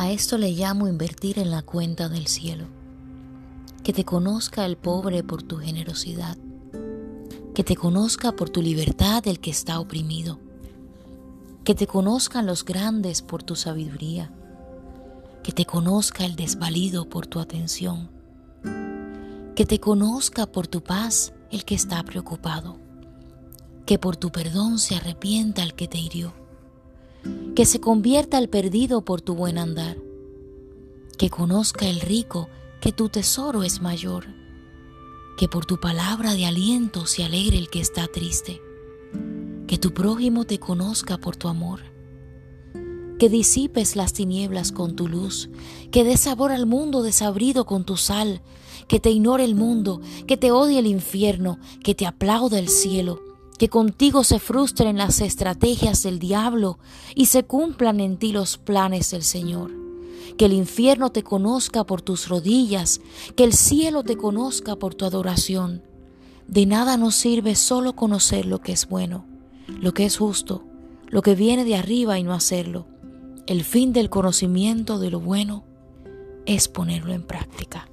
A esto le llamo invertir en la cuenta del cielo. Que te conozca el pobre por tu generosidad. Que te conozca por tu libertad el que está oprimido. Que te conozcan los grandes por tu sabiduría. Que te conozca el desvalido por tu atención. Que te conozca por tu paz el que está preocupado. Que por tu perdón se arrepienta el que te hirió que se convierta el perdido por tu buen andar, que conozca el rico que tu tesoro es mayor, que por tu palabra de aliento se alegre el que está triste, que tu prójimo te conozca por tu amor, que disipes las tinieblas con tu luz, que des sabor al mundo desabrido con tu sal, que te ignore el mundo, que te odie el infierno, que te aplauda el cielo, que contigo se frustren las estrategias del diablo y se cumplan en ti los planes del Señor. Que el infierno te conozca por tus rodillas, que el cielo te conozca por tu adoración. De nada nos sirve solo conocer lo que es bueno, lo que es justo, lo que viene de arriba y no hacerlo. El fin del conocimiento de lo bueno es ponerlo en práctica.